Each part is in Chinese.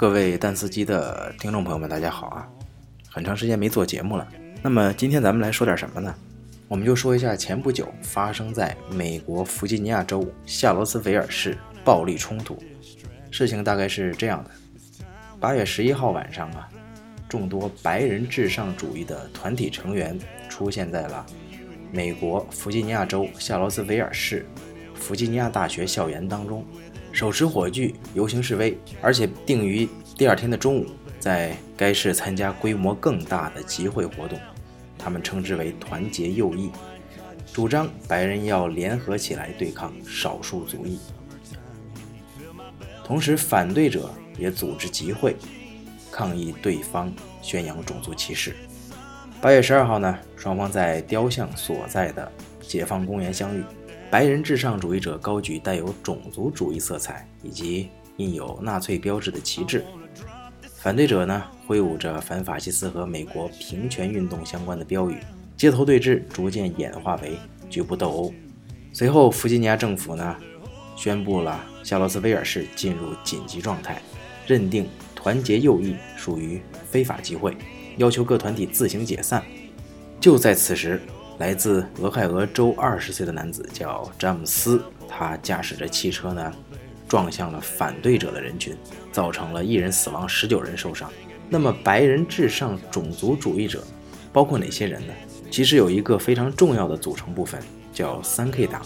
各位蛋司机的听众朋友们，大家好啊！很长时间没做节目了。那么今天咱们来说点什么呢？我们就说一下前不久发生在美国弗吉尼亚州夏罗斯维尔市暴力冲突。事情大概是这样的：八月十一号晚上啊，众多白人至上主义的团体成员出现在了美国弗吉尼亚州夏罗斯维尔市弗吉尼亚大学校园当中，手持火炬游行示威，而且定于第二天的中午在该市参加规模更大的集会活动。他们称之为“团结右翼”，主张白人要联合起来对抗少数族裔。同时，反对者也组织集会，抗议对方宣扬种族歧视。八月十二号呢，双方在雕像所在的解放公园相遇，白人至上主义者高举带有种族主义色彩以及印有纳粹标志的旗帜。反对者呢，挥舞着反法西斯和美国平权运动相关的标语，街头对峙逐渐演化为局部斗殴。随后，弗吉尼亚政府呢，宣布了夏洛斯威尔市进入紧急状态，认定团结右翼属于非法集会，要求各团体自行解散。就在此时，来自俄亥俄州二十岁的男子叫詹姆斯，他驾驶着汽车呢。撞向了反对者的人群，造成了一人死亡，十九人受伤。那么，白人至上种族主义者包括哪些人呢？其实有一个非常重要的组成部分，叫三 K 党。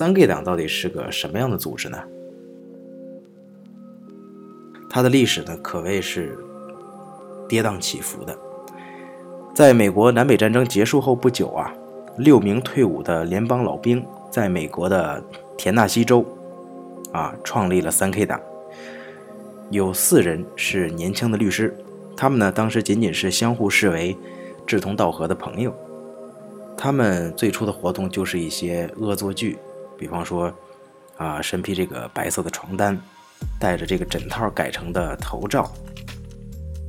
三 K 党到底是个什么样的组织呢？它的历史呢，可谓是跌宕起伏的。在美国南北战争结束后不久啊，六名退伍的联邦老兵在美国的田纳西州啊创立了三 K 党，有四人是年轻的律师，他们呢当时仅仅是相互视为志同道合的朋友。他们最初的活动就是一些恶作剧，比方说，啊，身披这个白色的床单，戴着这个枕套改成的头罩，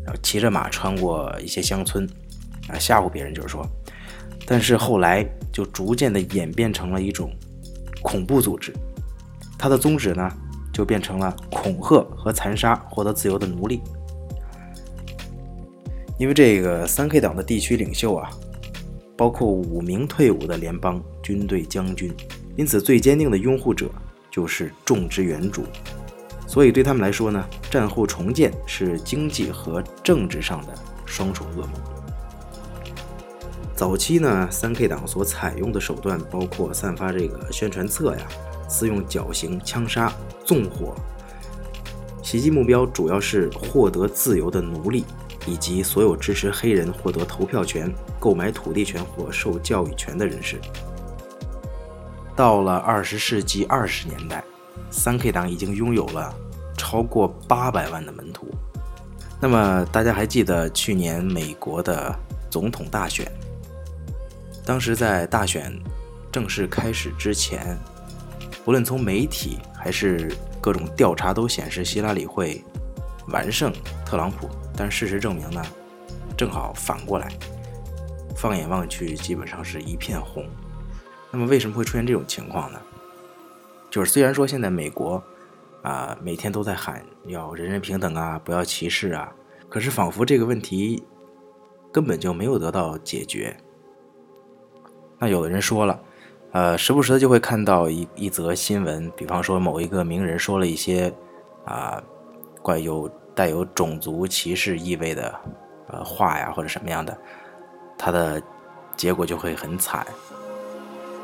然后骑着马穿过一些乡村，啊，吓唬别人，就是说。但是后来就逐渐的演变成了一种恐怖组织，它的宗旨呢，就变成了恐吓和残杀获得自由的奴隶。因为这个三 K 党的地区领袖啊，包括五名退伍的联邦军队将军，因此最坚定的拥护者就是种植园主。所以对他们来说呢，战后重建是经济和政治上的双重噩梦。早期呢，三 K 党所采用的手段包括散发这个宣传册呀，私用绞刑、枪杀、纵火，袭击目标主要是获得自由的奴隶。以及所有支持黑人获得投票权、购买土地权或受教育权的人士。到了二十世纪二十年代，三 K 党已经拥有了超过八百万的门徒。那么大家还记得去年美国的总统大选？当时在大选正式开始之前，无论从媒体还是各种调查都显示希拉里会完胜特朗普。但事实证明呢，正好反过来，放眼望去，基本上是一片红。那么为什么会出现这种情况呢？就是虽然说现在美国啊每天都在喊要人人平等啊，不要歧视啊，可是仿佛这个问题根本就没有得到解决。那有的人说了，呃，时不时的就会看到一一则新闻，比方说某一个名人说了一些啊怪有。带有种族歧视意味的，呃，话呀或者什么样的，他的结果就会很惨。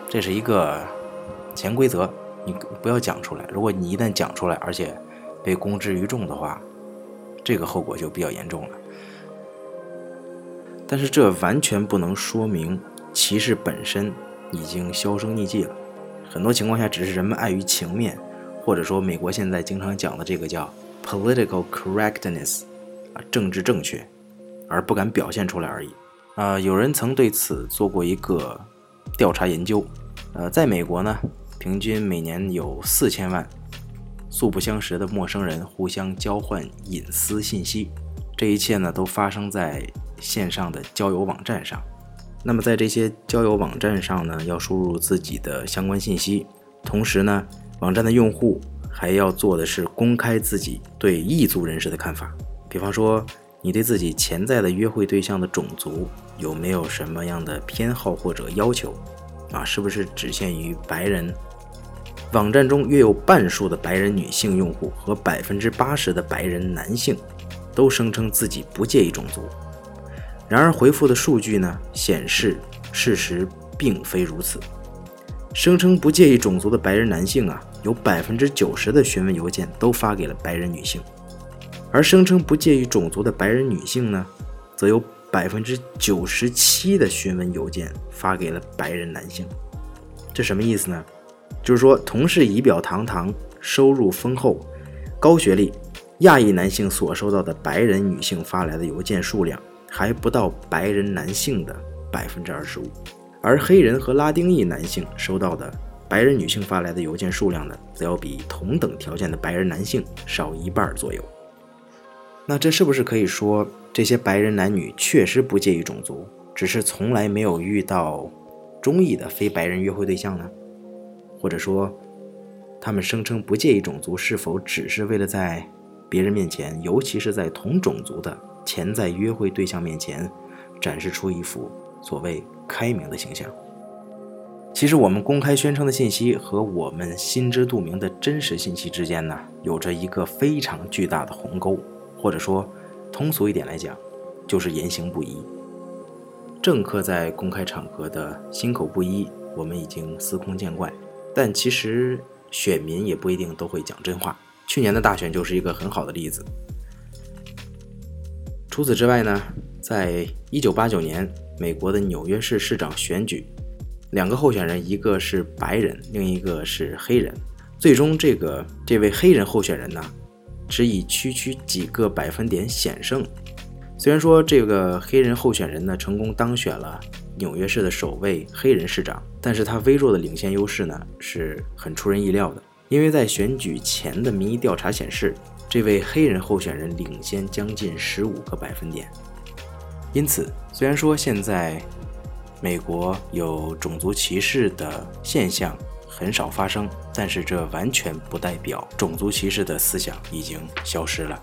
这是一个潜规则，你不要讲出来。如果你一旦讲出来，而且被公之于众的话，这个后果就比较严重了。但是这完全不能说明歧视本身已经销声匿迹了。很多情况下，只是人们碍于情面，或者说美国现在经常讲的这个叫。political correctness，啊，政治正确，而不敢表现出来而已。啊、有人曾对此做过一个调查研究。呃，在美国呢，平均每年有四千万素不相识的陌生人互相交换隐私信息，这一切呢都发生在线上的交友网站上。那么在这些交友网站上呢，要输入自己的相关信息，同时呢，网站的用户还要做的是公开自己对异族人士的看法，比方说你对自己潜在的约会对象的种族有没有什么样的偏好或者要求，啊，是不是只限于白人？网站中约有半数的白人女性用户和百分之八十的白人男性都声称自己不介意种族。然而，回复的数据呢显示，事实并非如此。声称不介意种族的白人男性啊，有百分之九十的询问邮件都发给了白人女性，而声称不介意种族的白人女性呢，则有百分之九十七的询问邮件发给了白人男性。这什么意思呢？就是说，同是仪表堂堂、收入丰厚、高学历，亚裔男性所收到的白人女性发来的邮件数量还不到白人男性的百分之二十五，而黑人和拉丁裔男性收到的白人女性发来的邮件数量呢，则要比同等条件的白人男性少一半左右。那这是不是可以说，这些白人男女确实不介意种族，只是从来没有遇到中意的非白人约会对象呢？或者说，他们声称不介意种族，是否只是为了在别人面前，尤其是在同种族的潜在约会对象面前，展示出一副所谓开明的形象？其实，我们公开宣称的信息和我们心知肚明的真实信息之间呢，有着一个非常巨大的鸿沟，或者说，通俗一点来讲，就是言行不一。政客在公开场合的心口不一，我们已经司空见惯。但其实选民也不一定都会讲真话。去年的大选就是一个很好的例子。除此之外呢，在一九八九年美国的纽约市市长选举，两个候选人，一个是白人，另一个是黑人。最终，这个这位黑人候选人呢，只以区区几个百分点险胜。虽然说这个黑人候选人呢，成功当选了。纽约市的首位黑人市长，但是他微弱的领先优势呢是很出人意料的，因为在选举前的民意调查显示，这位黑人候选人领先将近十五个百分点。因此，虽然说现在美国有种族歧视的现象很少发生，但是这完全不代表种族歧视的思想已经消失了。